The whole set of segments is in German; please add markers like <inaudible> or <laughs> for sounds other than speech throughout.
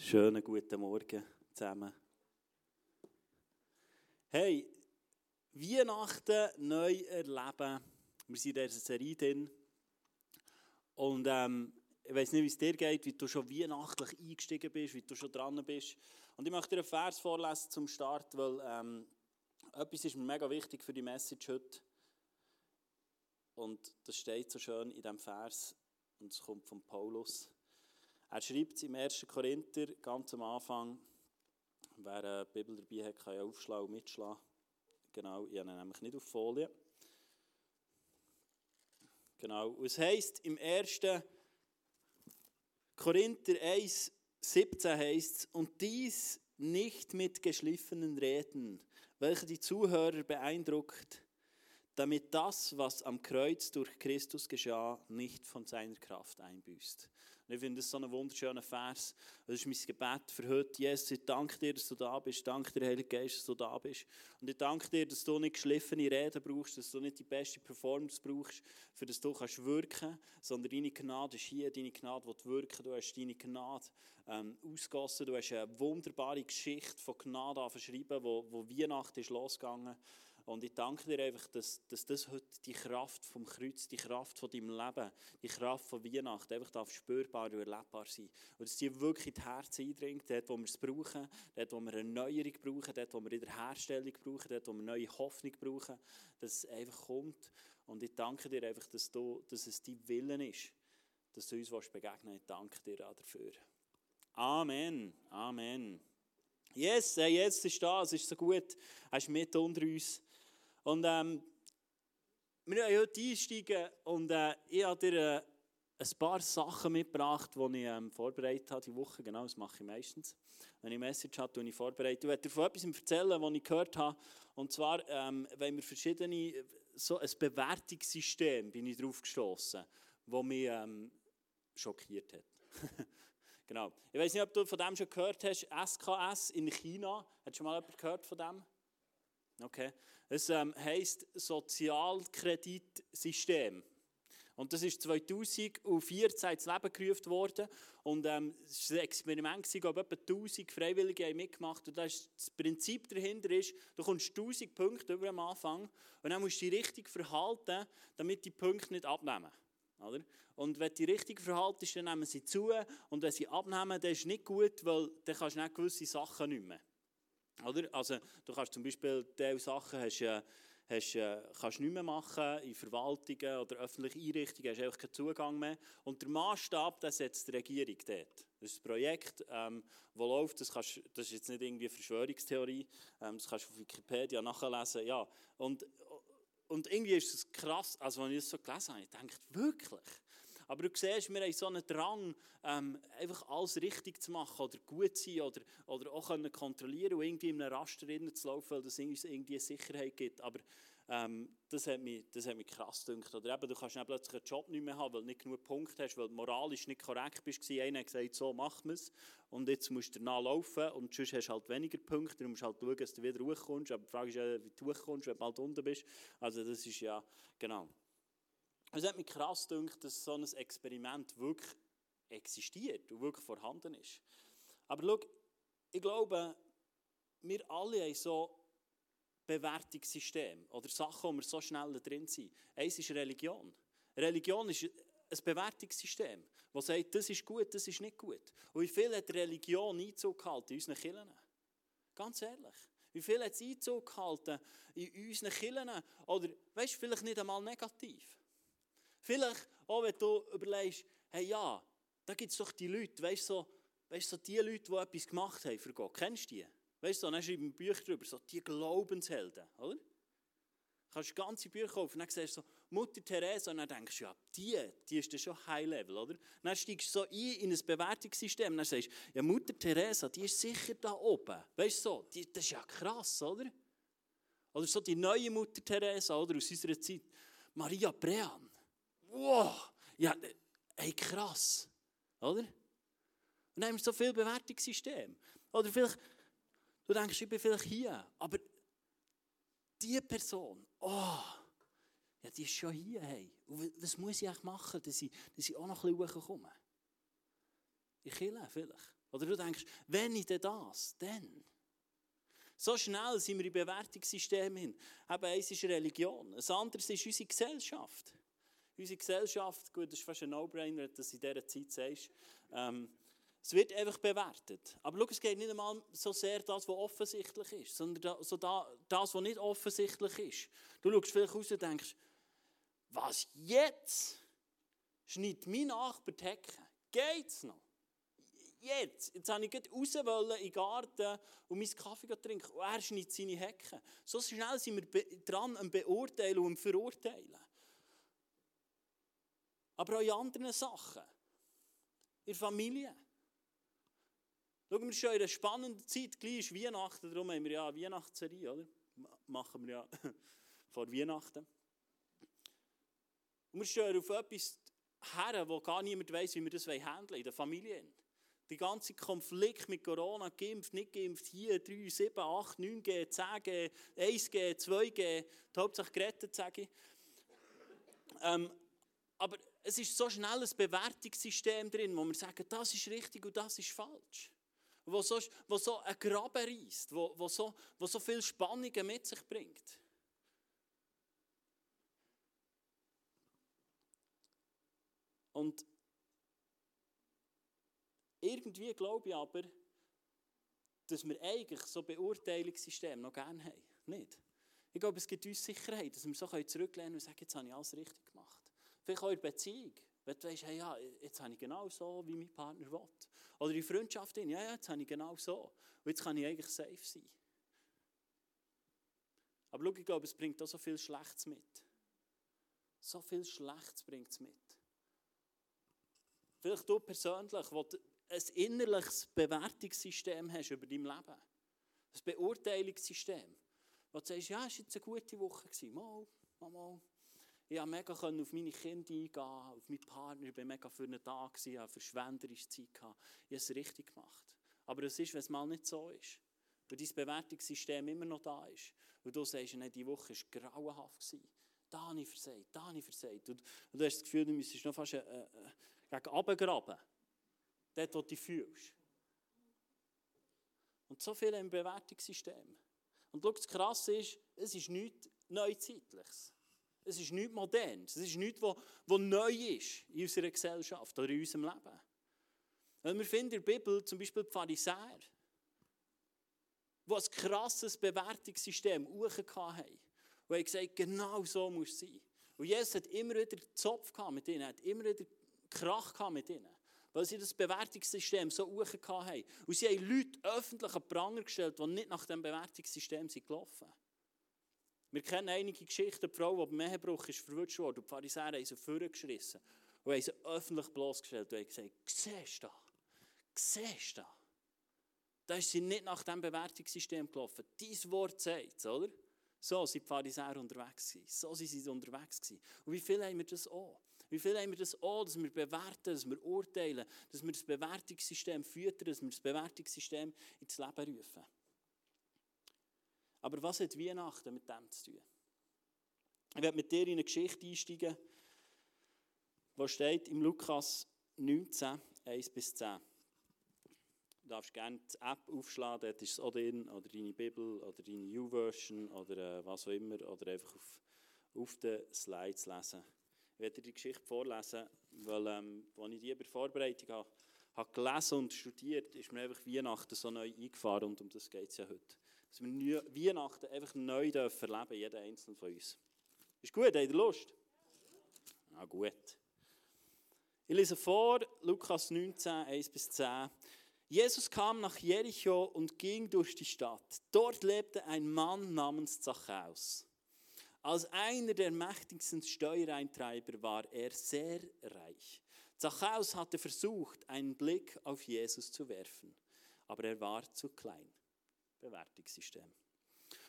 Schönen guten Morgen zusammen. Hey, Weihnachten neu erleben. Wir sind in dieser Serie drin. Und ähm, ich weiß nicht, wie es dir geht, wie du schon weihnachtlich eingestiegen bist, wie du schon dran bist. Und ich möchte dir einen Vers vorlesen zum Start, weil ähm, etwas ist mir mega wichtig für die Message heute. Und das steht so schön in diesem Vers. Und es kommt von Paulus. Er schreibt im 1. Korinther ganz am Anfang. Wer eine Bibel dabei hat, kann ja aufschlagen und mitschlagen. Genau, ich habe ihn nämlich nicht auf Folie. Genau, und es heisst im 1. Korinther 1, 17 heißt es, und dies nicht mit geschliffenen Reden, welche die Zuhörer beeindruckt, damit das, was am Kreuz durch Christus geschah, nicht von seiner Kraft einbüßt. Und ich finde das so ein wunderschöner Vers. Das ist mein Gebet für heute. Jesus, ich danke dir, dass du da bist. Danke dir, Heilige Geist, dass du da bist. Und ich danke dir, dass du nicht geschliffene Reden brauchst, dass du nicht die beste Performance brauchst, für das du kannst wirken, sondern deine Gnade ist hier, deine Gnade will wirken. Du hast deine Gnade ähm, ausgossen. Du hast eine wunderbare Geschichte von Gnade verschrieben, wo, wo Weihnachten ist losgegangen und ich danke dir einfach, dass, dass das heute die Kraft vom Kreuz, die Kraft von deinem Leben, die Kraft von Weihnachten einfach darf spürbar und erlebbar sein. Und dass die wirklich in die Herzen eindringt, dort wo wir es brauchen, dort wo wir eine Erneuerung brauchen, dort wo wir Wiederherstellung brauchen, dort wo wir neue Hoffnung brauchen, dass es einfach kommt. Und ich danke dir einfach, dass, du, dass es dein Willen ist, dass du uns begegnen willst. Ich danke dir auch dafür. Amen. Amen. Yes, hey, jetzt ist da, es ist so gut. Er ist mit unter uns. Und ähm, wir werden heute einsteigen und äh, ich habe dir äh, ein paar Sachen mitgebracht, die ich ähm, vorbereitet habe diese Woche. Genau, das mache ich meistens. Wenn ich eine Message habe, ich vorbereite. Ich werde dir von etwas erzählen, was ich gehört habe. Und zwar, ähm, wenn wir verschiedene, so ein Bewertungssystem bin ich drauf gestoßen, das mich ähm, schockiert hat. <laughs> genau. Ich weiß nicht, ob du von dem schon gehört hast. SKS in China. Hat schon mal jemand gehört von dem? Okay. Es ähm, heisst Sozialkreditsystem. Und das ist 2014 ins Leben gerufen worden. Und ähm, es war ein Experiment, ob etwa 1000 Freiwillige haben mitgemacht. Und das, das Prinzip dahinter ist, du kommst 1000 Punkte über am Anfang und dann musst du dich richtig verhalten, damit die Punkte nicht abnehmen. Oder? Und wenn du dich richtig verhaltest, dann nehmen sie zu. Und wenn sie abnehmen, dann ist nicht gut, weil dann kannst du nicht gewisse Sachen nicht mehr. Oder? Also, du kannst zum Beispiel diese Sachen hast, äh, hast, äh, kannst nicht mehr machen in Verwaltungen oder öffentlichen Einrichtungen, hast einfach keinen Zugang mehr. Und der Maßstab, setzt die Regierung dort. Das ist ein Projekt, ähm, das läuft, das, kannst, das ist jetzt nicht irgendwie Verschwörungstheorie, ähm, das kannst du auf Wikipedia nachlesen. Ja. Und, und irgendwie ist es krass, also wenn ich das so gelesen habe, ich denke, wirklich? Aber du siehst, wir haben so einen Drang, ähm, einfach alles richtig zu machen oder gut zu sein oder, oder auch können kontrollieren und irgendwie in einem Raster zu laufen, weil das uns irgendwie Sicherheit gibt. Aber ähm, das, hat mich, das hat mich krass gedacht. Oder eben, du kannst dann plötzlich einen Job nicht mehr haben, weil du nicht genug Punkte hast, weil du moralisch nicht korrekt bist. Einer hat gesagt, so macht man es. Und jetzt musst du danach laufen und sonst hast du halt weniger Punkte. Du musst halt schauen, dass du wieder hochkommst. Aber die Frage ist ja, wie du hochkommst, wenn du bald unten bist. Also das ist ja, genau. Es hat mich krass gedacht, dass so ein Experiment wirklich existiert und wirklich vorhanden ist. Aber schau, ich glaube, wir alle haben so Bewertungssystem oder Sachen, wo wir so schnell drin sind. Eins ist Religion. Religion ist ein Bewertungssystem, das sagt, das ist gut, das ist nicht gut. Und wie viel hat Religion Einzug gehalten in unseren Kirchen? Ganz ehrlich. Wie viel hat es Einzug gehalten in unseren Kirchen? Oder, weißt du, vielleicht nicht einmal negativ. Vielleicht auch, wenn du überlegst, hey ja, da gibt es doch die Leute, weißt so, weißt, so die Leute, die etwas gemacht haben für Gott. Kennst du die? Weißt du, so, dann schreiben Bücher darüber, so die Glaubenshelden, oder? Du kannst ganze Bücher kaufen und dann siehst du so Mutter Teresa und dann denkst du, ja, die, die ist dann schon High-Level, oder? dann steigst du so ein in ein Bewertungssystem und dann sagst du, ja, Mutter Teresa, die ist sicher da oben. Weißt du, so, die, das ist ja krass, oder? Oder so die neue Mutter Teresa, oder, aus unserer Zeit, Maria Brean wow, ja, hey, krass, oder? Und dann haben wir so viel Bewertungssystem. Oder vielleicht, du denkst, ich bin vielleicht hier, aber diese Person, oh, ja, die ist schon hier, hey. was muss ich eigentlich machen, dass ich, dass ich auch noch ein bisschen hochkomme? Ich kille vielleicht. Oder du denkst, wenn ich denn das, dann. So schnell sind wir in Bewertungssystemen hin. Eben, eins ist Religion, ein anderes ist unsere Gesellschaft. Unsere Gesellschaft, gut, das ist fast ein No-Brainer, wenn du das in dieser Zeit sagst, ähm, es wird einfach bewertet. Aber schau, es geht nicht einmal so sehr das, was offensichtlich ist, sondern so das, was nicht offensichtlich ist. Du schaust vielleicht raus und denkst, was jetzt? Schneidet mein Nachbar die Hecke? Geht's noch? Jetzt, jetzt habe ich raus wollen in den Garten und meinen Kaffee trinken und er schneidet seine Hecke. So schnell sind wir dran am Beurteilen und am Verurteilen. Aber auch in anderen Sachen. In der Familie. Schauen wir schon in einer spannenden Zeit, gleich ist Weihnachten, darum haben wir ja eine Weihnachtsserie, oder? Machen wir ja <laughs> vor Weihnachten. Und wir stehen auf etwas her, wo gar niemand weiß, wie wir das handeln in der Familie. Der ganze Konflikt mit Corona, geimpft, nicht geimpft, hier 3, 7, 8, 9G, 10G, 1G, 2G, die Hauptsache gerettet, sage ich. Ähm, aber es ist so schnell ein Bewertungssystem drin, wo wir sagen, das ist richtig und das ist falsch. Wo so, wo so ein Graben reißt, wo, wo, so, wo so viel Spannungen mit sich bringt. Und irgendwie glaube ich aber, dass wir eigentlich so Beurteilungssystem noch gerne haben. Nicht? Ich glaube, es gibt uns Sicherheit, dass wir so zurücklehnen und sagen, jetzt habe ich alles richtig gemacht. Vielleicht auch in der Beziehung. Wenn du weißt, hey, ja, jetzt habe ich genau so, wie mein Partner will. Oder in Freundschaft, ja, ja, jetzt habe ich genau so. Und jetzt kann ich eigentlich safe sein. Aber schau, ich glaube, es bringt auch so viel Schlechtes mit. So viel Schlechtes bringt es mit. Vielleicht du persönlich, wo du ein innerliches Bewertungssystem hast über dein Leben. Ein Beurteilungssystem. Wo du sagst, ja, es war jetzt eine gute Woche. Mal, mal, mal. Ich konnte mega auf meine Kinder eingehen, auf meinen Partner. Ich war mega für einen Tag, ich hatte verschwenderische Zeit. Ich habe es richtig gemacht. Aber es ist, wenn es mal nicht so ist. Weil dein Bewertungssystem immer noch da ist. Und du sagst, nein, diese Woche war grauenhaft. Da habe ich versagt, da habe ich versagt. Und, und du hast das Gefühl, du müsstest noch fast äh, äh, gegen runtergraben. Dort, wo du dich fühlst. Und so viel im Bewertungssystem. Und schau, das Krasse ist, es ist nichts Neuzeitliches. Es ist nichts Modernes. Es ist nichts, was neu ist in unserer Gesellschaft oder in unserem Leben. Und wir finden in der Bibel zum Beispiel die Pharisäer, die ein krasses Bewertungssystem haben. Und haben gesagt, genau so muss es sein. Und Jesus hat immer wieder Zopf mit ihnen, hat immer wieder Krach mit ihnen. Weil sie das Bewertungssystem so hoch haben. Und sie haben Leute öffentlich an Pranger gestellt, die nicht nach dem Bewertungssystem sind gelaufen sind. Wir kennen einige Geschichten, die Frau, die beim Ehebruch ist verwirrt wurde, und die Pharisäer haben sie vorgeschrissen und haben sie öffentlich bloßgestellt und haben gesagt, siehst du das? Siehst du das? Da ist sie nicht nach dem Bewertungssystem gelaufen. Dein Wort sagt es, oder? So sind die Pharisäer unterwegs gewesen. So sind sie unterwegs gewesen. Und wie viel haben wir das auch? Wie viel haben wir das auch, dass wir bewerten, dass wir urteilen, dass wir das Bewertungssystem füttern, dass wir das Bewertungssystem ins Leben rufen? Aber was hat Weihnachten mit dem zu tun? Ich werde mit dir in eine Geschichte einsteigen, die steht im Lukas 19, 1 bis 10. Du darfst gerne die App aufschlagen, dort ist es auch drin, oder deine Bibel, oder deine U-Version, oder äh, was auch immer, oder einfach auf, auf den Slides lesen. Ich werde dir die Geschichte vorlesen, weil, ähm, als ich die über Vorbereitung habe, habe gelesen und studiert, ist mir einfach Weihnachten so neu eingefahren und um das geht es ja heute dass wir Weihnachten einfach neu dürfen erleben, jeder einzelne von uns. Ist gut, habt ihr Lust? Na gut. Ich lese vor, Lukas 19, 1 bis 10. Jesus kam nach Jericho und ging durch die Stadt. Dort lebte ein Mann namens Zachäus. Als einer der mächtigsten Steuereintreiber war er sehr reich. Zachäus hatte versucht, einen Blick auf Jesus zu werfen, aber er war zu klein. Bewertungssystem,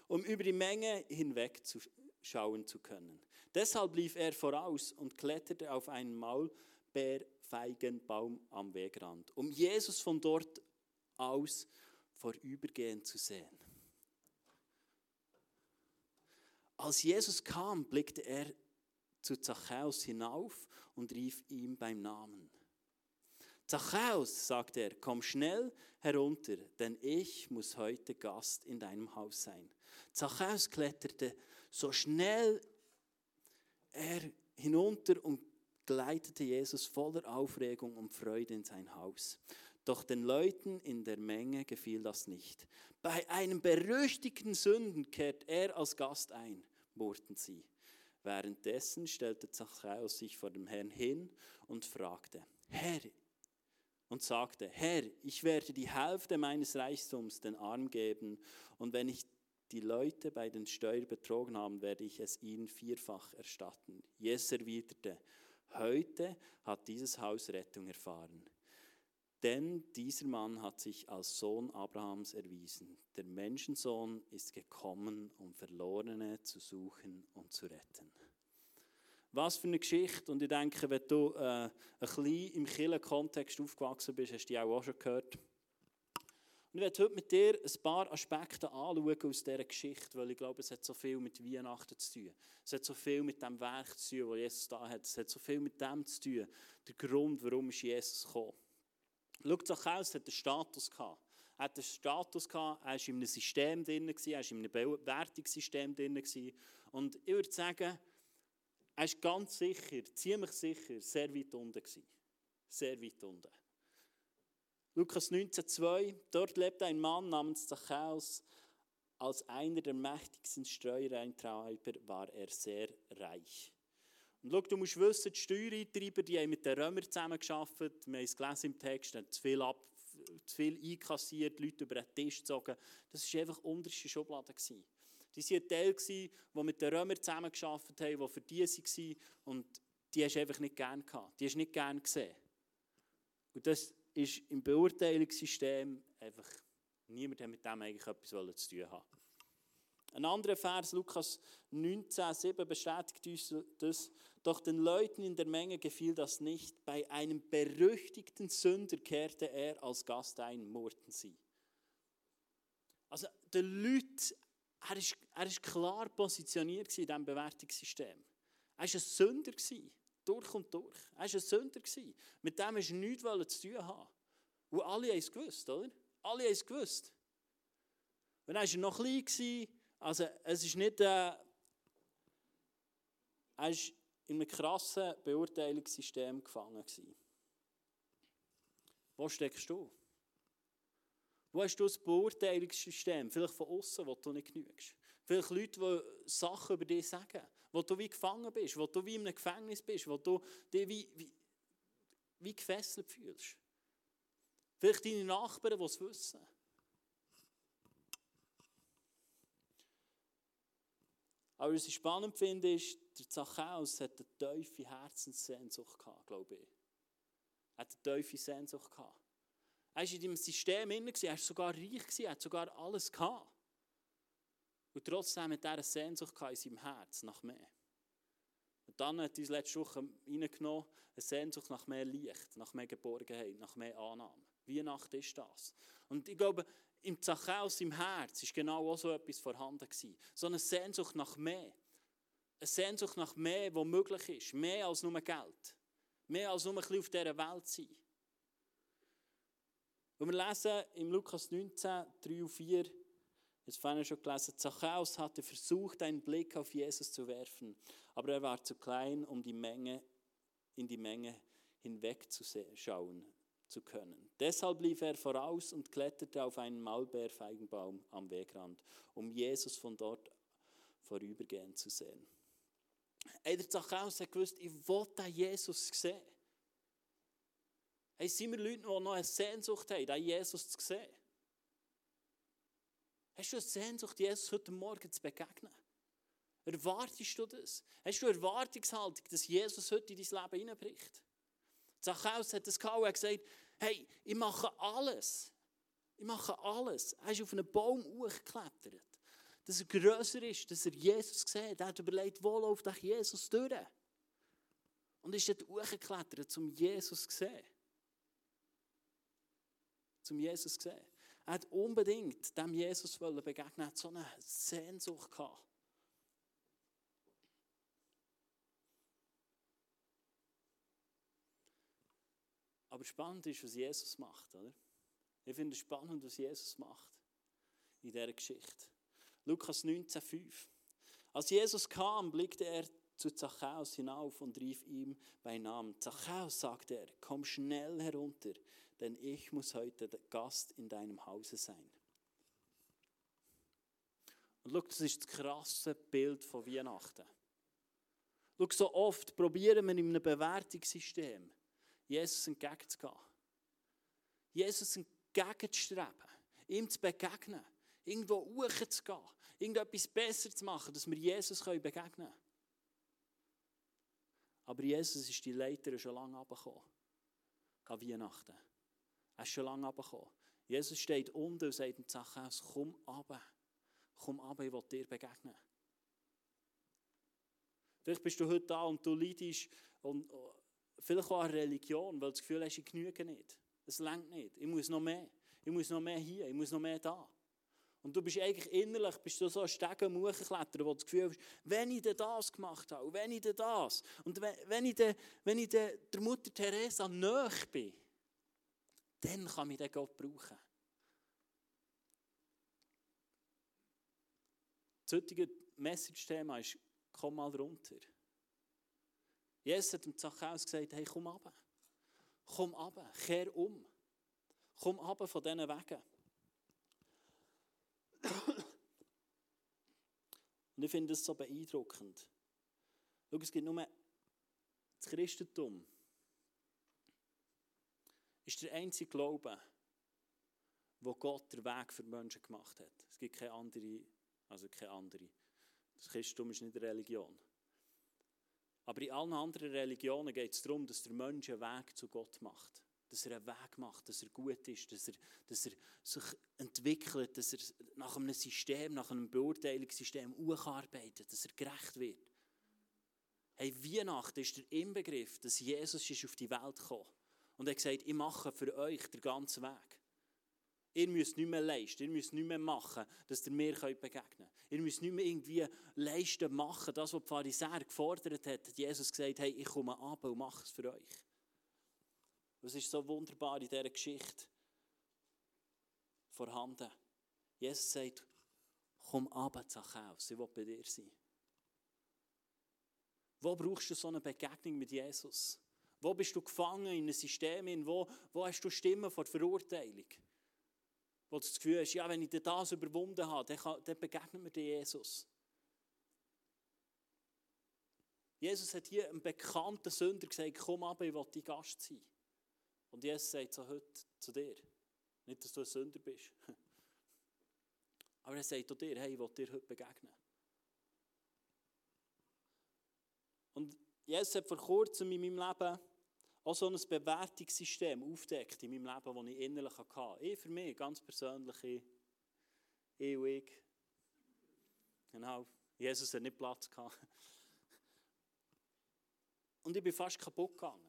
um über die Menge hinweg zu schauen zu können. Deshalb lief er voraus und kletterte auf einen Maulbeerfeigenbaum am Wegrand, um Jesus von dort aus vorübergehend zu sehen. Als Jesus kam, blickte er zu Zachäus hinauf und rief ihm beim Namen. Zachäus, sagt er, komm schnell herunter, denn ich muss heute Gast in deinem Haus sein. Zachäus kletterte so schnell er hinunter und geleitete Jesus voller Aufregung und Freude in sein Haus. Doch den Leuten in der Menge gefiel das nicht. Bei einem berüchtigten Sünden kehrt er als Gast ein, murrten sie. Währenddessen stellte Zachäus sich vor dem Herrn hin und fragte, Herr, und sagte, Herr, ich werde die Hälfte meines Reichtums den Arm geben, und wenn ich die Leute bei den Steuern betrogen haben, werde ich es ihnen vierfach erstatten. Jesus erwiderte, heute hat dieses Haus Rettung erfahren. Denn dieser Mann hat sich als Sohn Abrahams erwiesen. Der Menschensohn ist gekommen, um Verlorene zu suchen und zu retten. Was für eine Geschichte. Und ich denke, wenn du äh, ein bisschen im Kirchenkontext aufgewachsen bist, hast du die auch schon gehört. Und ich werde heute mit dir ein paar Aspekte anschauen aus dieser Geschichte, weil ich glaube, es hat so viel mit Weihnachten zu tun. Es hat so viel mit dem Werk zu tun, das Jesus da hat. Es hat so viel mit dem zu tun, der Grund, warum ist Jesus gekommen. Schau, Zachäus hat einen Status gehabt. Er hat einen Status gehabt, er war in einem System drin, er war in einem Bewertungssystem drin. Und ich würde sagen, er ist ganz sicher, ziemlich sicher, sehr weit unten gewesen. Sehr weit unten. Lukas 19,2, dort lebte ein Mann namens Zachäus. Als einer der mächtigsten Steuereintreiber war er sehr reich. Und schau, du musst wissen, die Steuereintreiber die haben mit den Römern zusammengearbeitet. Wir haben es gelesen im Text, haben zu viel, ab, zu viel einkassiert, Leute über den Tisch gezogen. Das war einfach unterste Schublade. Gewesen. Die waren ein Teil, der mit den Römern zusammengearbeitet haben, die für die waren. Und die hast du einfach nicht gerne gehabt. Die hast du nicht gerne gesehen. Und das ist im Beurteilungssystem einfach, niemand hat mit dem eigentlich etwas zu tun haben. Ein anderer Vers, Lukas 19,7 bestätigt uns das. Doch den Leuten in der Menge gefiel das nicht. Bei einem berüchtigten Sünder kehrte er als Gast ein, murrten sie. Also, den Leuten er ist, er ist klar positioniert in diesem Bewertungssystem. Er war ein Sünder, durch und durch. Er war ein Sünder. Mit dem hast du nichts zu tun haben. Und alle haben es gewusst, oder? Alle haben es gewusst. Und dann war er noch klein, also es ist nicht... Äh, er war in einem krassen Beurteilungssystem gefangen. Wo steckst du? Wo hast du das Beurteilungssystem? Vielleicht von außen, wo du nicht genügst. Vielleicht Leute, die Sachen über dich sagen, wo du wie gefangen bist, wo du wie in einem Gefängnis bist, wo du dich wie, wie, wie gefesselt fühlst. Vielleicht deine Nachbarn, die es wissen. Aber was ich spannend finde, ist, der Zachäus hat eine tiefe Herzenssehnsucht gehabt, glaube ich. Er hat eine tiefe Sehnsucht gehabt. Er war in deinem System drin, er war sogar reich, er hat sogar alles gehabt. Und trotzdem hat er eine Sehnsucht in seinem Herz nach mehr. Und dann hat uns letzte Woche reingenommen, eine Sehnsucht nach mehr Licht, nach mehr Geborgenheit, nach mehr Annahme. Weihnachten ist das. Und ich glaube, im Zachäus, im Herz, ist genau auch so etwas vorhanden gewesen. So eine Sehnsucht nach mehr. Eine Sehnsucht nach mehr, was möglich ist. Mehr als nur Geld. Mehr als nur ein bisschen auf dieser Welt sein. Und wir lesen im Lukas 19, 3 und 4, jetzt vorhin schon gelesen, Zachäus hatte versucht, einen Blick auf Jesus zu werfen, aber er war zu klein, um die Menge, in die Menge hinwegzuschauen zu können. Deshalb lief er voraus und kletterte auf einen Maulbeerfeigenbaum am Wegrand, um Jesus von dort vorübergehen zu sehen. Ey, der Zachäus hat gewusst, ich wollte Jesus sehen. Hey, sind wir Leute, die noch eine Sehnsucht haben, den Jesus zu sehen? Hast du eine Sehnsucht, Jesus heute Morgen zu begegnen? Erwartest du das? Hast du eine Erwartungshaltung, dass Jesus heute in dein Leben hineinbricht? Zachäus hat das gehabt und gesagt, hey, ich mache alles. Ich mache alles. Er ist auf einen Baum hochgeklettert. Dass er grösser ist, dass er Jesus sieht. Er hat überlegt, wo läuft Jesus durch? Und ist dort hochgeklettert, um Jesus zu sehen zum Jesus gesehen. Er hat unbedingt dem Jesus begegnen, er hat so eine Sehnsucht gehabt. Aber spannend ist, was Jesus macht, oder? Ich finde es spannend, was Jesus macht in dieser Geschichte. Lukas 19,5. Als Jesus kam, blickte er zu Zachäus hinauf und rief ihm bei Namen. Zachäus, sagte er, komm schnell herunter, denn ich muss heute Gast in deinem Hause sein. Und schau, das ist das krasse Bild von Weihnachten. Schau, so oft probieren wir in einem Bewertungssystem, Jesus entgegenzugehen. Jesus entgegenzustreben, ihm zu begegnen, irgendwo hochzugehen, irgendetwas besser zu machen, dass wir Jesus begegnen können. Aber Jesus ist die Leiter schon lange abgekommen. An Weihnachten. Er ist schon lange abgekommen. Jesus steht unten und sagt dem Zachäus, komm runter. Komm runter, ich will dir begegnen. Vielleicht bist du heute da und du leidest und oh, vielleicht auch an Religion, weil du das Gefühl hast, ich genüge nicht. Es längt nicht. Ich muss noch mehr. Ich muss noch mehr hier. Ich muss noch mehr da. Und du bist eigentlich innerlich bist du so ein Stegen wo du das Gefühl hast, wenn ich das gemacht habe, wenn ich das, und wenn ich, denn, wenn ich denn der Mutter Teresa nahe bin, dann kann mich der Gott brauchen. Das heutige Message-Thema ist, komm mal runter. Jesus hat dem Zachäus gesagt, hey, komm runter. Komm runter, kehr um. Komm runter von diesen Wegen. Und ich finde das so beeindruckend. Schau, es gibt nur das Christentum. Ist der einzige Glaube, wo Gott den Weg für Menschen gemacht hat. Es gibt keine andere, also keine andere. Das Christentum ist nicht eine Religion. Aber in allen anderen Religionen geht es darum, dass der Mensch einen Weg zu Gott macht dass er einen Weg macht, dass er gut ist, dass er, dass er sich entwickelt, dass er nach einem System, nach einem Beurteilungssystem arbeitet, dass er gerecht wird. Hey, Weihnachten ist der Inbegriff, dass Jesus ist auf die Welt gekommen und er hat gesagt, ich mache für euch den ganzen Weg. Ihr müsst nicht mehr leisten, ihr müsst nicht mehr machen, dass ihr mir begegnen könnt. Ihr müsst nicht mehr irgendwie leisten, machen, das, was die Pharisäer gefordert hat Jesus gesagt, hey, ich komme ab und mache es für euch. Was ist so wunderbar in dieser Geschichte vorhanden? Jesus sagt, komm ab, Zachäus, ich will bei dir sein. Wo brauchst du so eine Begegnung mit Jesus? Wo bist du gefangen in einem System? Wo, wo hast du Stimmen vor Verurteilung? Wo du das Gefühl hast, ja, wenn ich das überwunden habe, dann, dann begegnet mir Jesus. Jesus hat hier einem bekannten Sünder gesagt, komm ab, ich will dein Gast sein. Und Jesus sagt so heute zu dir, nicht, dass du ein Sünder bist, <laughs> aber er sagt zu dir, hey, ich will dir heute begegnen. Und Jesus hat vor kurzem in meinem Leben auch so ein Bewertungssystem aufdeckt in meinem Leben, das ich innerlich hatte. Ich für mich, ganz persönlich, ich und ich. Genau, Jesus hat nicht Platz gehabt. <laughs> Und ich bin fast kaputt gegangen.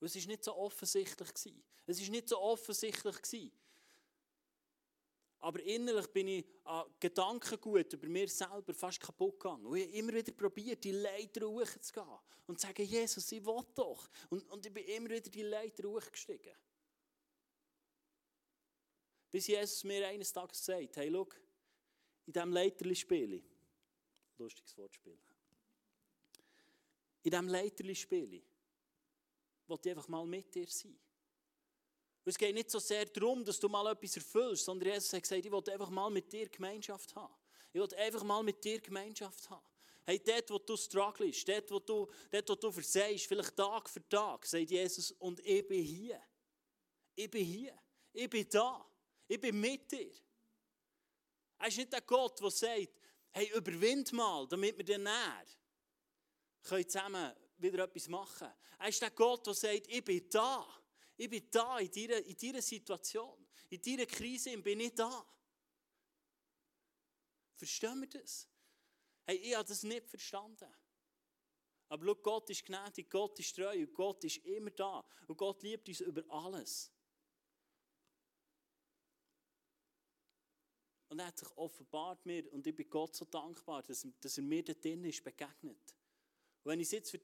Es war nicht so offensichtlich. Es war nicht so offensichtlich. Aber innerlich bin ich an Gedankengut über mir selber fast kaputt gegangen. Und ich habe immer wieder probiert, die Leiter hochzugehen und zu sagen, Jesus, ich will doch. Und, und ich bin immer wieder die Leiter hochgestiegen. Bis Jesus mir eines Tages sagt, hey, schau, in diesem Leiterli spiele lustiges Wortspiel, in diesem Leiterli spiele will einfach mal mit dir sein. es geht nicht so sehr darum, dass du mal etwas erfüllst, sondern Jesus hat gesagt, ich will einfach mal mit dir Gemeinschaft haben. Ich will einfach mal mit dir Gemeinschaft haben. Hey, dort, wo du strugglest, dort, wo du, dort, wo du versagst, vielleicht Tag für Tag, sagt Jesus, und ich bin hier. Ich bin hier. Ich bin da. Ich bin mit dir. Er ist nicht der Gott, der sagt, hey, überwind mal, damit wir dann näher zusammen wieder etwas machen. Er ist der Gott, der sagt, ich bin da. Ich bin da in deiner, in deiner Situation. In deiner Krise bin ich da. Verstehen wir das? Hey, ich habe das nicht verstanden. Aber schau, Gott ist gnädig, Gott ist treu und Gott ist immer da. Und Gott liebt uns über alles. Und er hat sich offenbart mir und ich bin Gott so dankbar, dass er mir da drin ist begegnet. Wenn ich es jetzt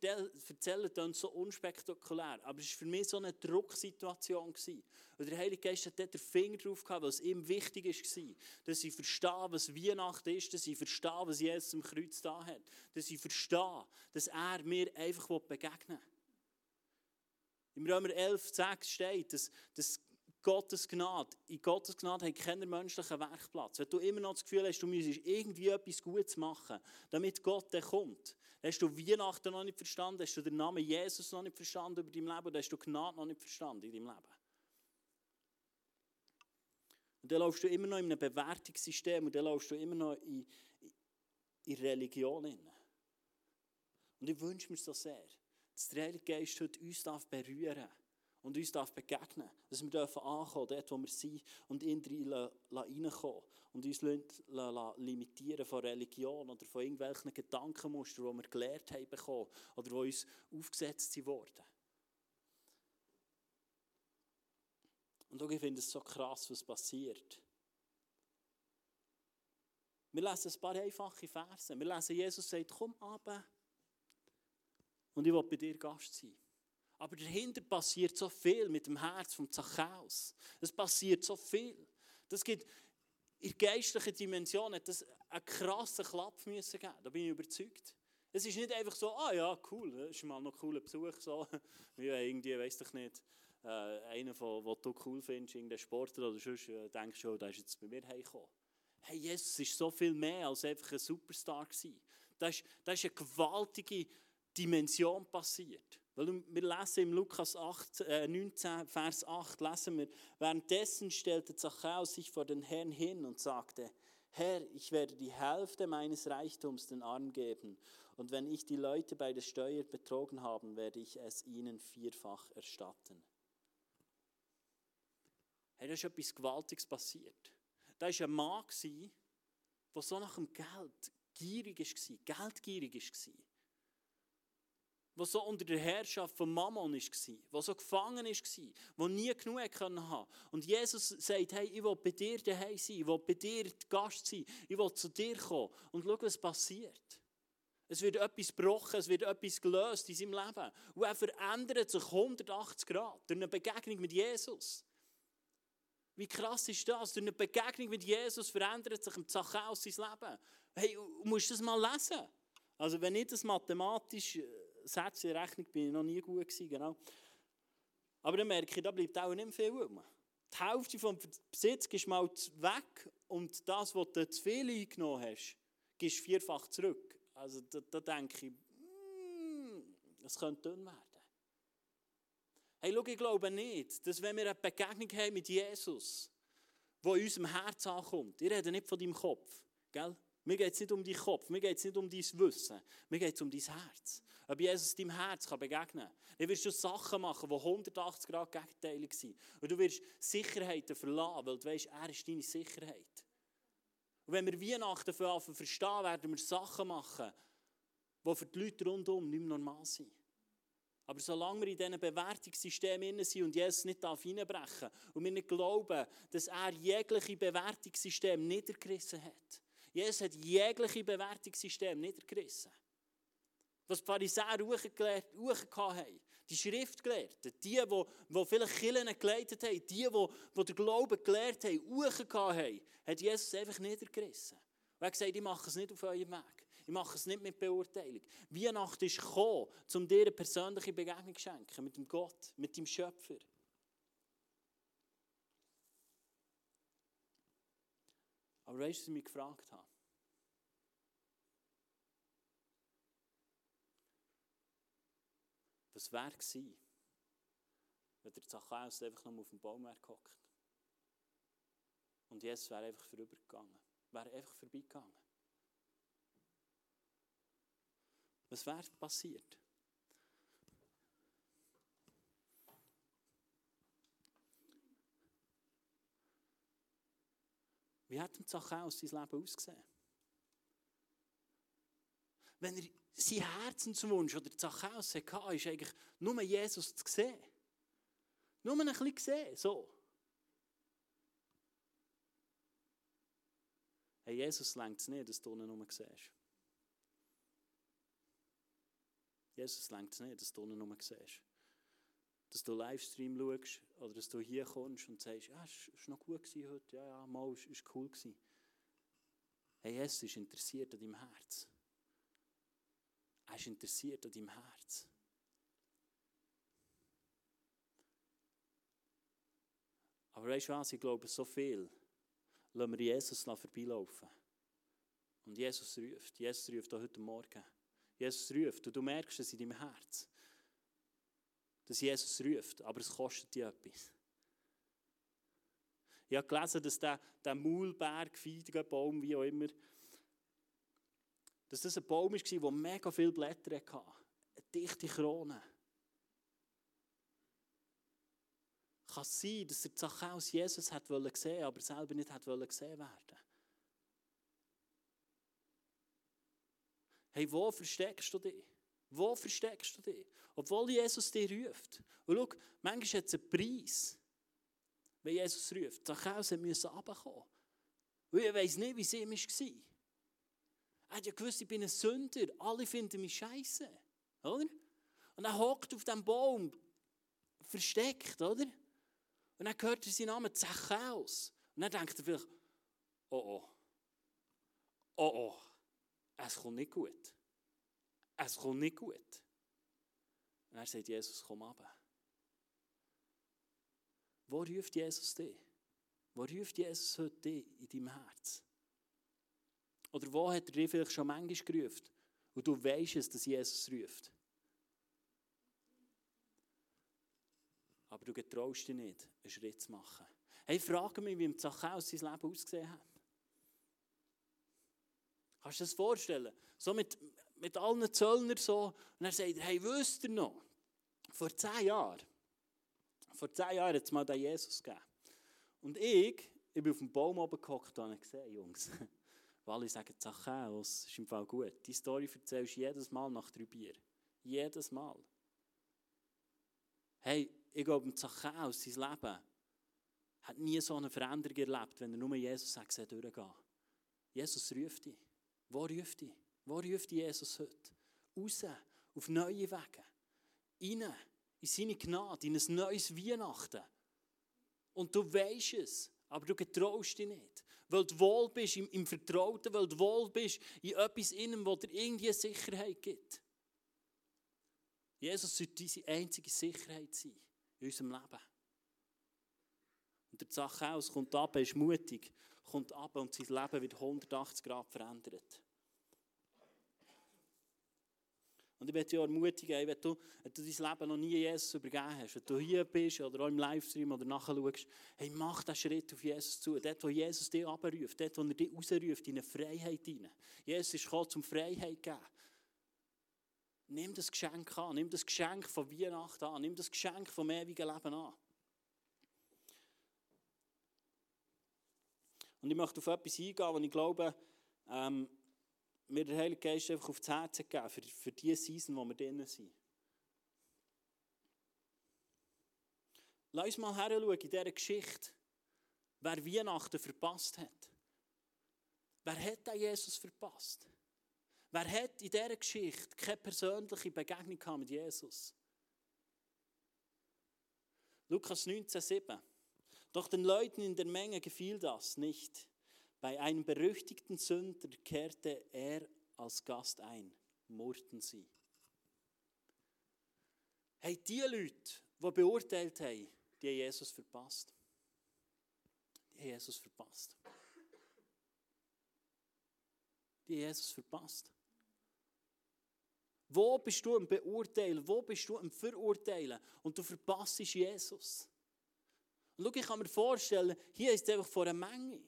erzähle, dann es so unspektakulär. Aber es war für mich so eine Drucksituation. Und der Heilige Geist hat dort den Finger drauf gehabt, weil es ihm wichtig war, dass ich verstehe, was Weihnachten ist, dass ich verstehe, was Jesus am Kreuz da hat. Dass ich verstehe, dass er mir einfach begegnen will. Im Römer 11, 6 steht, dass, dass Gottes Gnade, in Gottes Gnade hat keiner menschlichen Werkplatz. Wenn du immer noch das Gefühl hast, du müsstest irgendwie etwas Gutes machen, damit Gott dann kommt, dann hast du Weihnachten noch nicht verstanden, hast du den Namen Jesus noch nicht verstanden über dein Leben und hast du Gnade noch nicht verstanden in deinem Leben. Und dann laufst du immer noch in einem Bewertungssystem und dann laufst du immer noch in, in Religion. Rein. Und ich wünsche mir so sehr, dass der Heilige Geist heute uns berühren darf und uns darf begegnen Dass wir dürfen ankommen, dort wo wir sind, und ihn reinkommen und uns limitieren von Religion oder von irgendwelchen Gedankenmustern, die wir gelernt haben bekommen oder die uns aufgesetzt wurden. Und auch ich finde es so krass, was passiert. Wir lesen ein paar einfache Verse. Wir lesen, Jesus sagt, komm ab und ich will bei dir Gast sein. Aber dahinter passiert so viel mit dem Herz vom Zachäus. Es passiert so viel. Das gibt in der geistlichen Dimension hat das einen krassen Klapp müssen geben. Da bin ich überzeugt. Es ist nicht einfach so, ah ja, cool, das ist mal noch ein cooler Besuch. So. <laughs> Wie irgendwie, weiss ich nicht, äh, einer, von, den du cool findest, irgendein Sportler oder sonst, äh, denkst du, oh, der ist jetzt bei mir heimgekommen. Hey, Jesus ist so viel mehr als einfach ein Superstar gewesen. Da ist, ist eine gewaltige Dimension passiert. Weil wir lesen im Lukas 8, äh, 19, Vers 8, lesen wir, währenddessen stellte Zachäus sich vor den Herrn hin und sagte, Herr, ich werde die Hälfte meines Reichtums den Armen geben, und wenn ich die Leute bei der Steuer betrogen habe, werde ich es ihnen vierfach erstatten. Hey, da ist etwas Gewaltiges passiert. Da war ein Mann, der so nach dem Geld gierig war, geldgierig war der so unter der Herrschaft von Mammon war, der so gefangen war, der nie genug haben konnte. Und Jesus sagt, hey, ich will bei dir daheim sein, ich will bei dir Gast sein, ich will zu dir kommen. Und schau, was passiert. Es wird etwas gebrochen, es wird etwas gelöst in seinem Leben. Und er verändert sich 180 Grad durch eine Begegnung mit Jesus. Wie krass ist das? Durch eine Begegnung mit Jesus verändert sich im Zachäus sein Leben. Hey, du musst das mal lesen. Also wenn ich das mathematisch äh, Sätze in Rechnung bin ich noch nie gut gewesen, genau. Aber dann merke ich, da bleibt auch nicht mehr viel rum. Die Hälfte vom Besitz gehst mal weg und das, was du zu viel eingenommen hast, gehst vierfach zurück. Also da, da denke ich, mm, das könnte dünn werden. Hey, schau, ich glaube nicht, dass wenn wir eine Begegnung haben mit Jesus, die in unserem Herz ankommt, ich rede nicht von deinem Kopf, gell? Mir geht es nicht um deinen Kopf, mir geht es nicht um dein Wissen, mir geht es um dein Herz ob Jesus deinem Herz begegnen kann. Dann wirst du Sachen machen, die 180 Grad gegenteilig sind. Und du wirst Sicherheiten verlassen, weil du weißt, er ist deine Sicherheit. Und wenn wir Weihnachten verstehen, werden wir Sachen machen, die für die Leute rundum nicht mehr normal sind. Aber solange wir in diesen Bewertungssystemen sind und Jesus nicht reinbrechen darf und wir nicht glauben, dass er jegliche Bewertungssystem niedergerissen hat. Jesus hat jegliche Bewertungssystem niedergerissen. Was die Pharisäer hochgehabt haben. Die Schriftgelehrten, die, die, die vielleicht Kirchen geleitet haben, die, die, die den Glauben gelehrt haben, hochgehabt haben, hat Jesus einfach niedergerissen. Und er hat gesagt, ich mache es nicht auf eurem Weg. Ich mache es nicht mit Beurteilung. Weihnachten ist gekommen, um dir eine persönliche Begegnung zu schenken mit dem Gott, mit dem Schöpfer. Aber weißt du, was ich mich gefragt habe? Was wäre gewesen, wenn der Zachäus einfach nur auf dem Baum wäre gehockt? Und Jesus wäre einfach vorübergegangen. Wäre einfach vorbeigegangen. Was wäre passiert? Wie hat dem Zachäus sein Leben ausgesehen? Wenn er sein Herzenswunsch oder Zachäus hatte, ist eigentlich nur Jesus zu sehen. Nur ein bisschen sehen, so. Hey, Jesus lenkt es nicht, dass du ihn nur siehst. Jesus lenkt es nicht, dass du unten nur siehst. Dass du Livestream schaust oder dass du hier kommst und sagst, ja, es war noch gut heute, ja, ja, mal, es war cool. Hey, Jesus ist interessiert an deinem Herz. Er ist interessiert an deinem Herz. Aber weißt du was, ich glaube, so viel lassen wir Jesus vorbeilaufen. Und Jesus ruft. Jesus ruft auch heute Morgen. Jesus ruft. Und du merkst es in deinem Herz. Dass Jesus ruft. Aber es kostet dir etwas. Ich habe gelesen, dass der, der Maulberg, Feigenbaum, wie auch immer, dass das ein Baum war, der mega viele Blätter hatte. Eine dichte Krone. Kann sein, dass der Zachäus Jesus hat sehen aber selber nicht hat gesehen werden Hey, wo versteckst du dich? Wo versteckst du dich? Obwohl Jesus dich ruft. Und schau, manchmal hat es einen Preis, wenn Jesus ruft. Zachäus musste runterkommen. Und ich weiß nicht, wie es ihm war. Er hat ja gewusst, ich bin ein Sünder. Alle finden mich scheiße. Oder? Und er hockt auf dem Baum, versteckt, oder? Und dann hört er seinen Namen Zachäus. Und dann denkt er vielleicht, oh oh, oh oh, es kommt nicht gut. Es kommt nicht gut. Und er sagt Jesus, komm runter. Wo ruft Jesus dich? Wo ruft Jesus heute dich in deinem Herz? Oder wo hat er dich vielleicht schon manchmal gerufen und du weißt es, dass Jesus ruft? Aber du getraust dich nicht, einen Schritt zu machen. Hey, frage mich, wie im Zachäus sein Leben ausgesehen hat. Kannst du dir das vorstellen? So mit, mit allen Zöllnern so. Und er sagt, hey, wisst ihr noch, vor zehn Jahren, vor zehn Jahren hat es mal den Jesus gegeben. Und ich, ich bin auf dem Baum oben gehockt und habe gesehen, Jungs, <laughs> weil ich sage, Zachäus, ist im Fall gut. Die Story erzählst du jedes Mal nach drei Bier. Jedes Mal. Hey, ich glaube, Zachäus, sein Leben, hat nie so eine Veränderung erlebt, wenn er nur Jesus er durchgehen. Jesus ruft dich. Wo ruft dich? Wo ruft Jesus heute? Raus, auf neue Wege. Rein, in seine Gnade, in ein neues Weihnachten. Und du weißt es, aber du getraust dich nicht. Weil du wohl bist im, im Vertrauten, weil du wohl bist in etwas innen, wo dir irgendwie Sicherheit gibt. Jesus sollte unsere einzige Sicherheit sein in unserem Leben. Und der Zachäus kommt ab, er ist mutig, kommt ab und sein Leben wird 180 Grad verändert. Und ich möchte dich ermutigen, wenn du, wenn du dein Leben noch nie Jesus übergeben hast, wenn du hier bist oder auch im Livestream oder nachher schaust, hey, mach den Schritt auf Jesus zu. Dort, wo Jesus dich abruft, dort, wo er dich rausruft, in eine Freiheit hinein. Jesus ist gekommen, um Freiheit zu geben. Nimm das Geschenk an, nimm das Geschenk von Weihnachten an, nimm das Geschenk vom ewigen Leben an. Und ich möchte auf etwas eingehen, was ich glaube, ähm, mir der Heilige Geist einfach aufs Herz gegeben für, für die Season, wo wir drinnen sind. Lass uns mal her in dieser Geschichte, wer Weihnachten verpasst hat. Wer hat den Jesus verpasst? Wer hat in dieser Geschichte keine persönliche Begegnung mit Jesus? Lukas 19,7. Doch den Leuten in der Menge gefiel das nicht. Bei einem berüchtigten Sünder kehrte er als Gast ein, murrten sie. Hey, die Leute, die beurteilt haben, die haben Jesus verpasst. Die haben Jesus verpasst. Die haben Jesus verpasst. Wo bist du am Beurteilen? Wo bist du am Verurteilen? Und du verpasst Jesus. Und schau, ich kann mir vorstellen, hier ist es einfach vor einer Menge.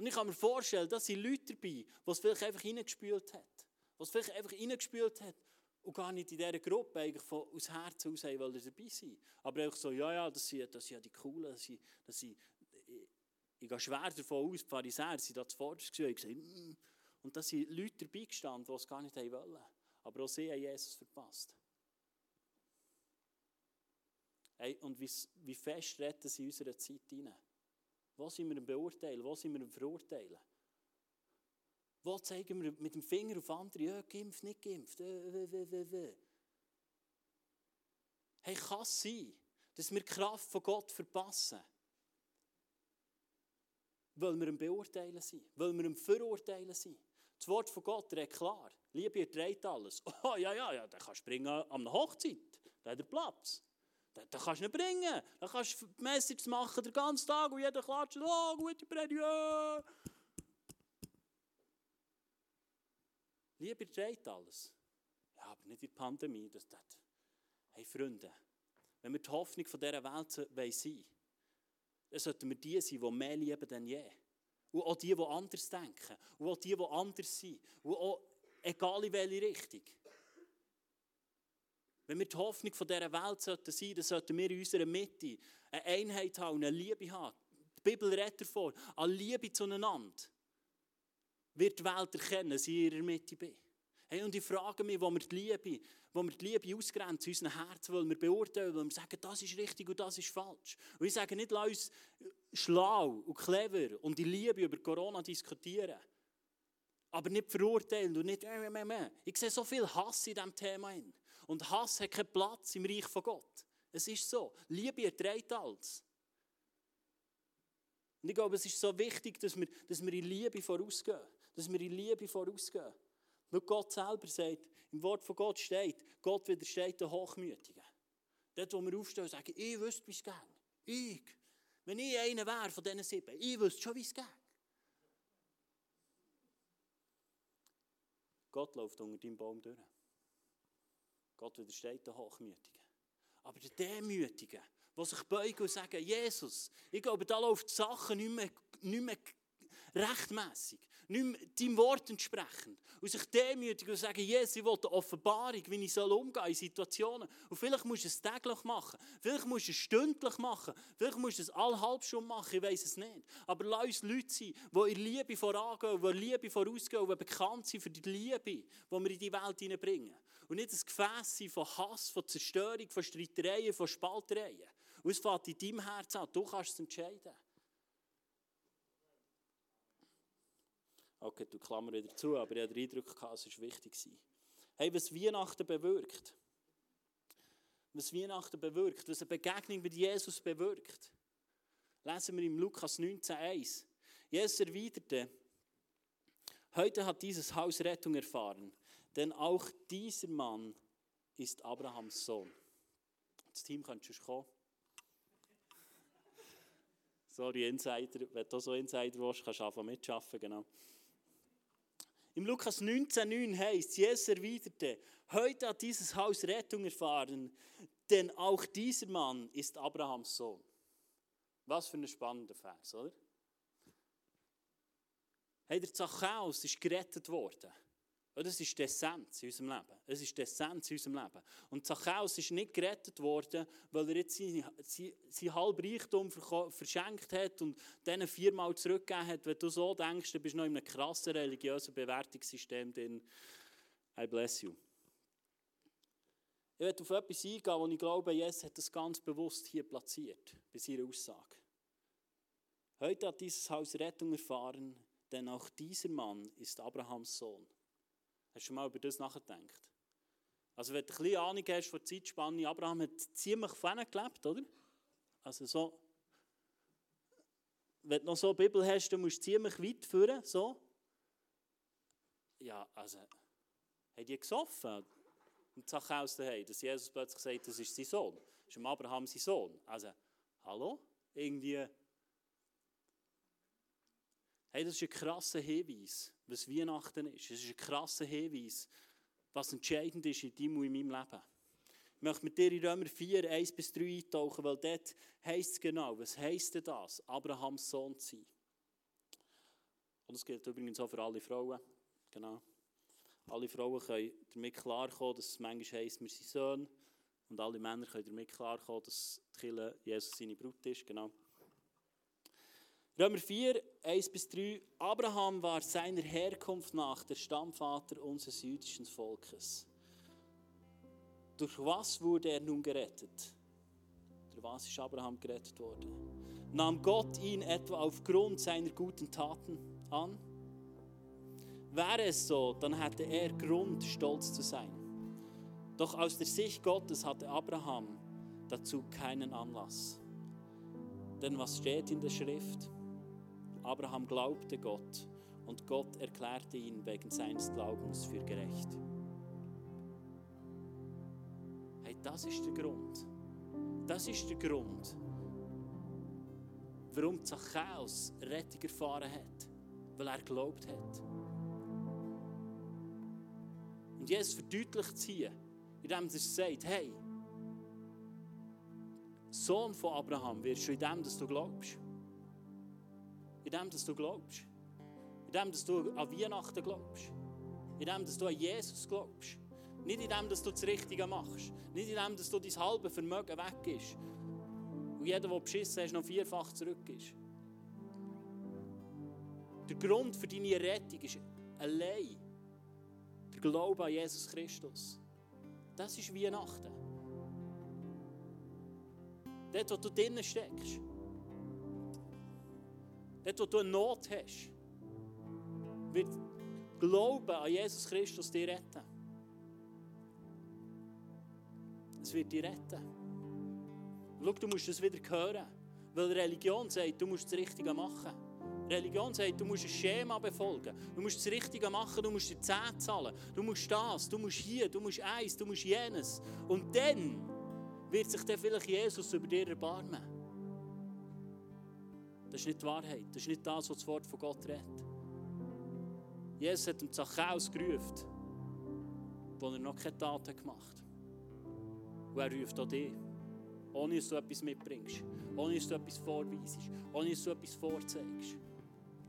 Und ich kann mir vorstellen, dass sind Leute dabei, es vielleicht einfach reingespült hat. Es vielleicht einfach reingespült hat und gar nicht in dieser Gruppe eigentlich von, aus Herzen aus wollen dabei sein. Aber einfach so, ja, ja, das sind, das sind ja die Coolen, das sind, das sind, ich, ich gehe schwer davon aus, die Pharisäer sind da zuvorderst gewesen, gesagt, mm, und da sind Leute dabei gestanden, die es gar nicht wollen. Aber auch sie haben Jesus verpasst. Hey, und wie, wie fest retten sie in unserer Zeit hinein? Wo sind wir im Beurteilen? Wo sind wir im Verurteilen? Wo zeigen wir mit dem Finger auf andere, ja, geimpft, nicht geimpft. Hey, kann es sein, dass wir die Kraft von Gott verpassen? Weil wir ihn beurteilen sind, weil wir ihn verurteilen sind. Das Wort von Gott redet klar. Liebe erträgt alles. <laughs> Oh, ja, ja, ja, dann kannst du bringen an einer Hochzeit. Da hat er Platz. Da, da kannst du nicht bringen. Da kannst du Messages machen den ganzen Tag und jeder klatscht, oh, gute Predigt. Liebe erträgt alles. Ja, aber nicht in der Pandemie. Das, das. Hey, Freunde, wenn wir die Hoffnung von dieser Welt sein wollen, dann sollten wir die sein, die mehr lieben denn je. Und auch die, die anders denken. Und auch die, die anders sind. Und auch egal in welche Richtung. Wenn wir die Hoffnung von dieser Welt sollten sein, dann sollten wir in unserer Mitte eine Einheit haben, eine Liebe haben. Die Bibel redet davon, an Liebe zueinander wird die Welt erkennen, dass ich in ihrer Mitte bin. Hey, und ich frage mich, wo wir die Liebe, wo wir die Liebe ausgrenzen, unserem Herzen, weil wir beurteilen, weil wir sagen, das ist richtig und das ist falsch. Und ich sage nicht, lass uns schlau und clever und die Liebe über Corona diskutieren. Aber nicht verurteilen und nicht, äh, äh, äh. ich sehe so viel Hass in diesem Thema. Und Hass hat keinen Platz im Reich von Gott. Es ist so. Liebe erträgt alles. Und ich glaube, es ist so wichtig, dass wir, dass wir in Liebe vorausgehen. Dass wir in Liebe vorausgehen. Weil Gott selber sagt, im Wort von Gott steht, Gott widersteht den Hochmütigen. Dort, wo wir aufstehen und sagen, ich wüsste, wie es geht. Ich. Wenn ich einer wäre von diesen sieben, ich wüsste schon, wie es geht. Gott läuft unter deinem Baum durch. Gott widersteht den Hochmütigen. Aber der Demütige, der sich beugen und sagen, Jesus, ich glaube, da läuft die Sache nicht mehr, nicht mehr rechtmässig nicht mehr deinem Wort entsprechend. Und sich demütigen und sagen, Jesus, ich will eine Offenbarung, wie ich soll umgehen in Situationen. Und vielleicht musst du es täglich machen, vielleicht musst du es stündlich machen, vielleicht musst du es alle halb Stunde machen, ich weiß es nicht. Aber lass uns Leute sein, die in Liebe vorangehen, die Liebe vorausgehen, die bekannt sind für die Liebe, die wir in die Welt hineinbringen. Und nicht ein Gefäß sein von Hass, von Zerstörung, von Streitereien, von Spaltereien. Und es fängt in deinem Herz an, du kannst es entscheiden. Okay, du Klammer wieder zu, aber ich hatte den Eindruck, es war wichtig. Hey, was Weihnachten bewirkt, was Weihnachten bewirkt, was eine Begegnung mit Jesus bewirkt, lesen wir im Lukas 19,1. Jesus erwiderte, heute hat dieses Haus Rettung erfahren, denn auch dieser Mann ist Abrahams Sohn. Das Team kann schon kommen. Sorry, Insider, wenn du so Insider willst, kannst du anfangen mitarbeiten, genau. Im Lukas 19,9 heißt, Jesus erwiderte, heute hat dieses Haus Rettung erfahren, denn auch dieser Mann ist Abrahams Sohn. Was für ein spannender Vers, oder? Hey, der Zachäus ist gerettet worden. Das ist die Essenz in unserem Leben. Es ist die Essenz in unserem Leben. Und Zachäus ist nicht gerettet worden, weil er jetzt sein, sein, sein halb Reichtum verschenkt hat und denen viermal zurückgegeben hat. Wenn du so denkst, dann bist du noch in einem krassen religiösen Bewertungssystem drin. I bless you. Ich werde auf etwas eingehen, wo ich glaube, Jesus hat das ganz bewusst hier platziert, bei seiner Aussage. Heute hat dieses Haus Rettung erfahren, denn auch dieser Mann ist Abrahams Sohn. Hast du mal über das nachgedacht? Also wenn du ein bisschen Ahnung hast von der Zeitspanne, Abraham hat ziemlich vorne gelebt, oder? Also so, wenn du noch so eine Bibel hast, dann musst du ziemlich weit führen, so. Ja, also, haben die gesoffen? Und Zachäus daheim, dass Jesus plötzlich sagt, das ist sein Sohn. Das ist Abraham sein Sohn. Also, hallo? Irgendwie Hey, das ist ein krasser Hinweis, was Weihnachten ist. Es ist ein krasser Hinweis, was entscheidend ist in deinem und in meinem Leben. Ich möchte mit dir in Römer 4, 1 bis 3 eintauchen, weil dort heisst es genau, was heisst denn das, Abrahams Sohn zu sein? Und das gilt übrigens auch für alle Frauen. Genau. Alle Frauen können damit klarkommen, dass es manchmal heisst, wir sind Söhne. Und alle Männer können damit klarkommen, dass die Kirche Jesus seine Brut ist. Genau. Römer 4, 1 bis 3. Abraham war seiner Herkunft nach der Stammvater unseres jüdischen Volkes. Durch was wurde er nun gerettet? Durch was ist Abraham gerettet worden? Nahm Gott ihn etwa aufgrund seiner guten Taten an? Wäre es so, dann hätte er Grund, stolz zu sein. Doch aus der Sicht Gottes hatte Abraham dazu keinen Anlass. Denn was steht in der Schrift? Abraham glaubte Gott und Gott erklärte ihn wegen seines Glaubens für gerecht. Hey, das ist der Grund. Das ist der Grund, warum Zachäus Rettung erfahren hat, weil er geglaubt hat. Und Jesus verdeutlicht es hier, indem er sagt, hey, Sohn von Abraham wirst du in dem, dass du glaubst. In dem, dass du glaubst. In dem, dass du an Weihnachten glaubst. In dem, dass du an Jesus glaubst. Nicht in dem, dass du das Richtige machst. Nicht in dem, dass du dein halbe Vermögen weg ist. Und jeder, der beschissen ist, noch vierfach zurück ist. Der Grund für deine Rettung ist allein der Glaube an Jesus Christus. Das ist Weihnachten. Dort, wo du drinnen steckst. Dort, wo du eine Not hast, wird Glauben an Jesus Christus dich retten. Es wird dich retten. Schau, du musst das wieder hören. Weil Religion sagt, du musst das Richtige machen. Religion sagt, du musst ein Schema befolgen. Du musst das Richtige machen, du musst die Zehn zahlen. Du musst das, du musst hier, du musst eins, du musst jenes. Und dann wird sich dann vielleicht Jesus über dir erbarmen. Das ist nicht die Wahrheit. Das ist nicht das, was das Wort von Gott redet. Jesus hat dem Zachäus gerufen, wo er noch keine Taten gemacht hat. Und er ruft auch dich. Ohne dass du etwas mitbringst. Ohne dass du etwas vorweisest. Ohne dass du etwas vorzeigst.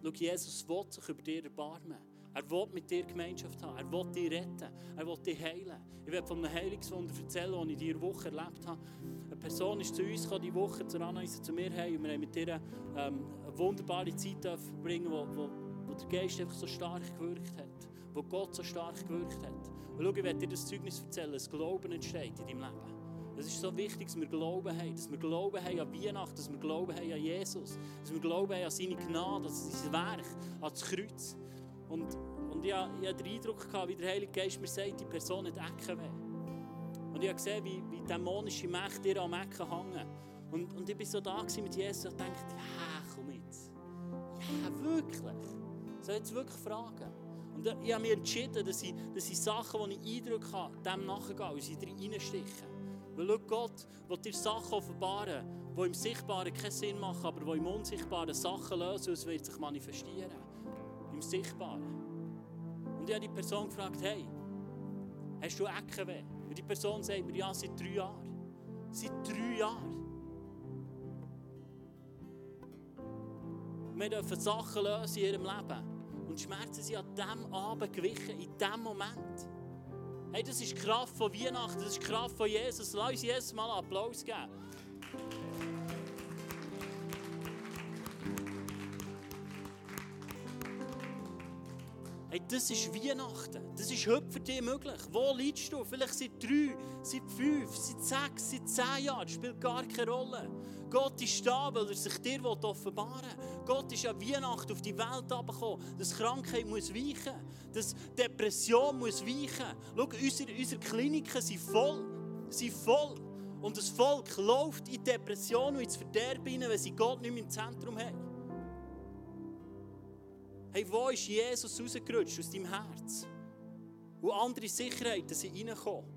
Schau, Jesus will sich über dir erbarmen. Er will mit dir Gemeinschaft haben. Er will dich retten. Er will dich heilen. Ich werde von einem Heilungswunder erzählen, das ich in dieser Woche erlebt habe. Eine Person ist zu uns gekommen, diese Woche zur Anreise zu mir heim. Und wir haben mit ihr ähm, eine wunderbare Zeit verbringen, wo, wo, wo der Geist einfach so stark gewirkt hat. Wo Gott so stark gewirkt hat. Und schau, ich werde dir das Zeugnis erzählen, dass Glauben entsteht in deinem Leben. Es ist so wichtig, dass wir Glauben haben, dass wir Glauben haben an Weihnachten, dass wir Glauben haben an Jesus, dass wir Glauben haben an seine Gnade, an sein Werk, an das Kreuz. Und, und ich, ich hatte den Eindruck, gehabt, wie der Heilige Geist mir sagt, die Person hat Eckenweh. Und ich habe gesehen, wie, wie dämonische Mächte ihr am Ecken hängen. Und, und ich war so da mit Jesus und dachte, ja, komm jetzt. Ja, wirklich. Soll ich jetzt wirklich fragen? Und ich habe mich entschieden, dass ich, dass ich Sachen, die ich Eindruck habe, dem nachgehe und sie reinstichen. Weil schau, Gott will dir Sachen offenbaren, die im Sichtbaren keinen Sinn machen, aber die im Unsichtbaren Sachen lösen und es wird sich manifestieren. Im Sichtbaren. Und ich habe die Person gefragt, hey, hast du Eckenweh? Und die Person sagt mir, ja, seit drei Jahren. Seit drei Jahren. Wir dürfen Sachen lösen in ihrem Leben. Und Schmerzen sind an diesem Abend gewichen, in diesem Moment. Hey, das ist die Kraft von Weihnachten, das ist die Kraft von Jesus. Lass uns Jesus mal Applaus geben. Hey, das ist Weihnachten. Das ist heute für dich möglich. Wo liegst du? Vielleicht seit drei, seit fünf, seit sechs, seit zehn Jahren. Das spielt gar keine Rolle. Gott ist da, weil er sich dir offenbaren will. Gott ist an Weihnachten auf die Welt herabgekommen. Dass Krankheit muss weichen. Dass Depression muss weichen. Schau, unsere, unsere Kliniken sind voll. Sind voll. Und das Volk läuft in Depression und ins Verderben, wenn sie Gott nicht mehr im Zentrum haben. Hey, wo ist Jesus rausgerutscht aus deinem Herz? Und andere Sicherheiten sind reingekommen.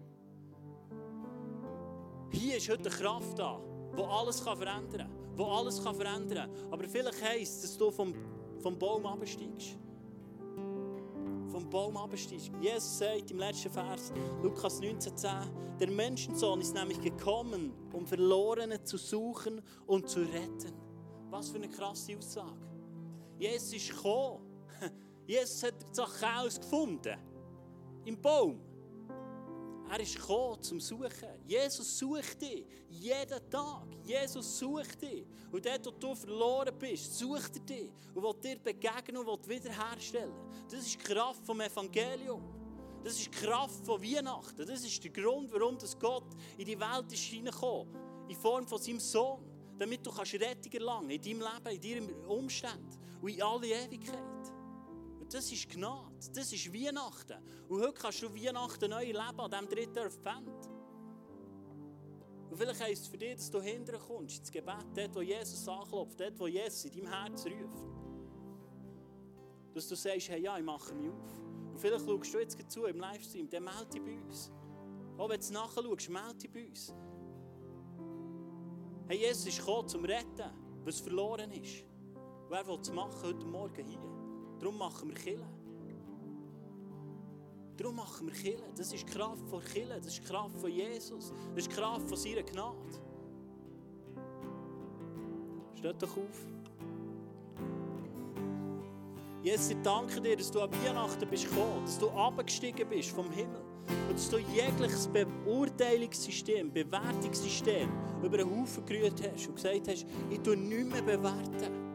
Hier ist heute eine Kraft da, die alles verändern kann. Die alles verändern kann. Aber vielleicht heisst es, dass du vom, vom Baum absteigst. Vom Baum absteigst. Jesus sagt im letzten Vers, Lukas 19,10, der Menschensohn ist nämlich gekommen, um Verlorene zu suchen und zu retten. Was für eine krasse Aussage. Jesus ist gekommen. <laughs> Jesus hat Zachäus gefunden. Im Baum. Er ist gekommen zum Suchen. Jesus sucht dich. Jeden Tag. Jesus sucht dich. Und dort, wo du verloren bist, sucht er dich. Und will dir begegnen und will wiederherstellen. Das ist die Kraft vom Evangelium. Das ist die Kraft von Weihnachten. Das ist der Grund, warum das Gott in die Welt ist hineingekommen. In Form von seinem Sohn. Damit du kannst Rettung erlangen in deinem Leben, in deinem Umstand und in alle Ewigkeit. Und das ist Gnade, das ist Weihnachten. Und heute kannst du Weihnachten neu erleben an diesem dritten Advent. Und vielleicht heisst es für dich, dass du hinterher kommst, ins Gebet, dort, wo Jesus anklopft, dort, wo Jesus in deinem Herz ruft. Dass du sagst, hey, ja, ich mache mich auf. Und vielleicht schaust du jetzt zu im Livestream, dann melde dich bei uns. Auch wenn du nachschaust, melde dich bei uns. Hey, Jesus ist gekommen, um zu retten, was verloren ist. Und er will es machen heute Morgen hier. Darum machen wir Killen. Darum machen wir Killen. Das ist die Kraft von Killen. Das ist die Kraft von Jesus. Das ist die Kraft von seiner Gnade. Steht doch auf. Jesus, ich danke dir, dass du an Weihnachten bist gekommen, dass du abgestiegen bist vom Himmel und dass du jegliches Beurteilungssystem, Bewertungssystem über einen Haufen gerührt hast und gesagt hast, ich tue nichts mehr bewerten.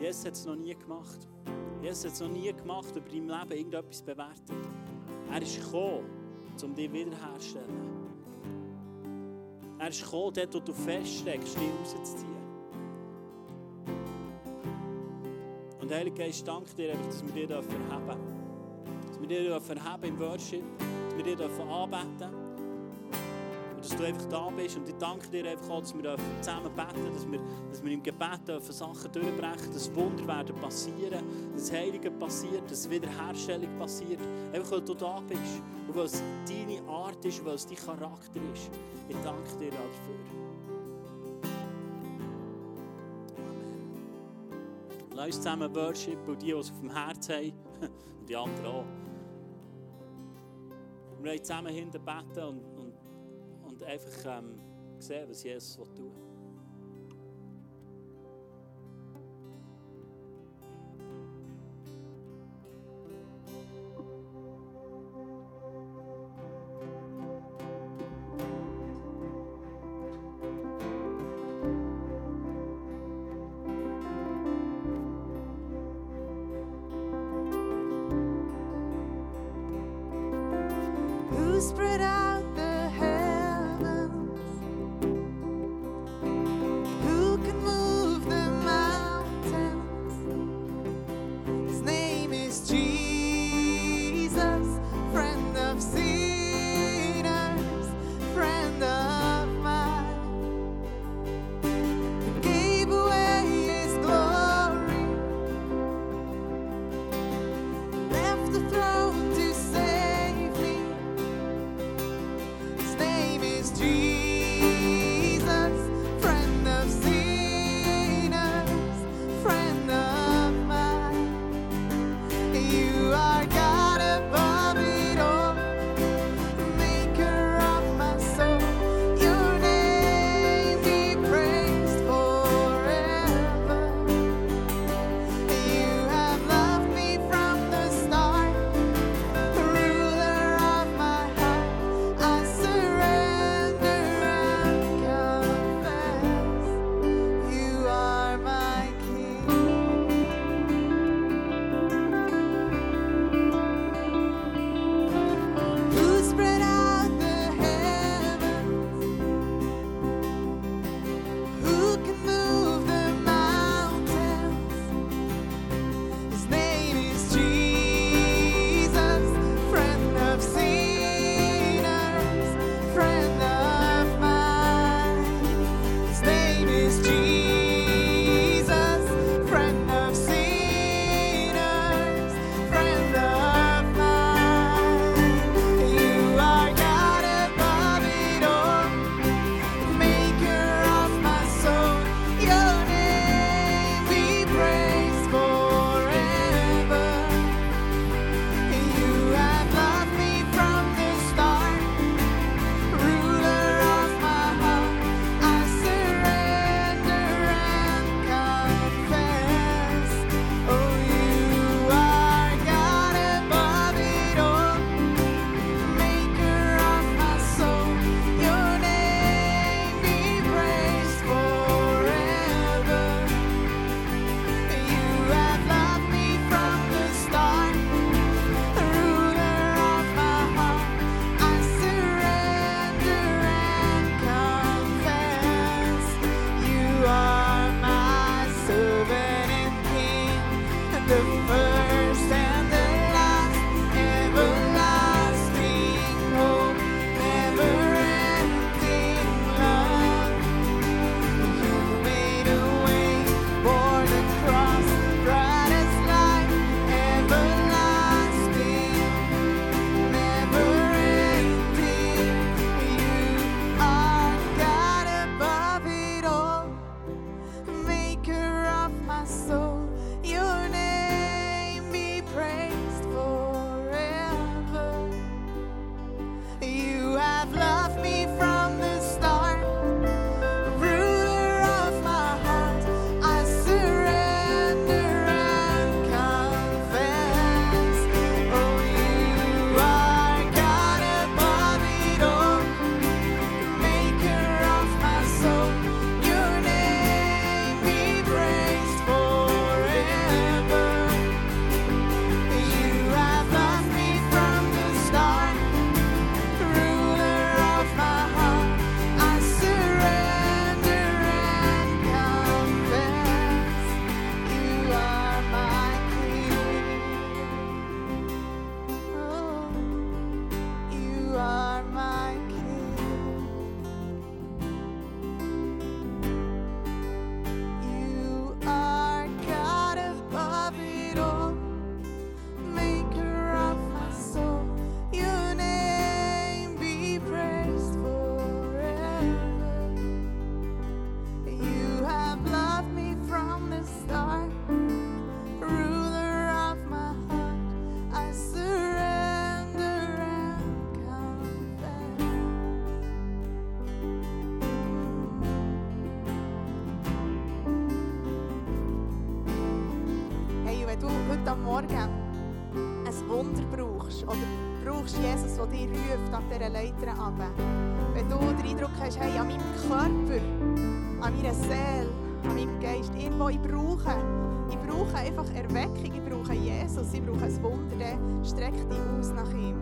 Jesus hat es noch nie gemacht. Jesus hat es noch nie gemacht, über dein Leben irgendetwas bewertet. Er ist gekommen, um dich wiederherzustellen. Er ist gekommen, dort, wo du feststeckst, dich rauszuziehen. Und Heilige Geist, danke dir, dass wir dir verheben dürfen. Dass wir dir verheben im Worship, dass wir dir anbeten dürfen dass du einfach da bist. Und ich danke dir einfach auch, dass wir zusammen beten dass wir, dass wir im Gebet Sachen durchbrechen dass Wunder werden passieren, dass Heilige passiert, dass Wiederherstellung passiert. Einfach weil du da bist und weil es deine Art ist, weil es dein Charakter ist. Ich danke dir dafür. Lass uns zusammen Worship und die, die es auf dem Herz haben, <laughs> und die anderen auch. Wir wollen zusammen hinter beten und, und einfach ähm, sehen, was Jesus tun will. Wenn du heute Morgen ein Wunder brauchst oder brauchst Jesus, der dich ruft ab dieser Leiter runter. Wenn du den Eindruck hast, hey, an meinem Körper, an meiner Seele, an meinem Geist, irgendwo, ich brauche, ich brauche einfach Erweckung, ich brauche Jesus, ich brauche ein Wunder, dann streck dich aus nach ihm.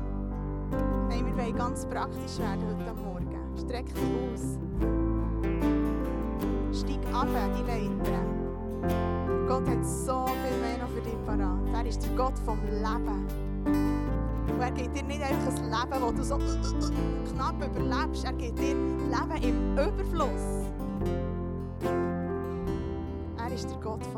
Hey, wir wollen ganz praktisch werden heute Morgen. Streck dich aus. Steig ab, die Leiter. Gott hat so viel mehr parat. Er ist der Gott vom Leben. Und er gibt dir nicht einfach ein Leben, das du so knapp überlebst. Er gibt dir Leben im Überfluss. Er ist der Gott vom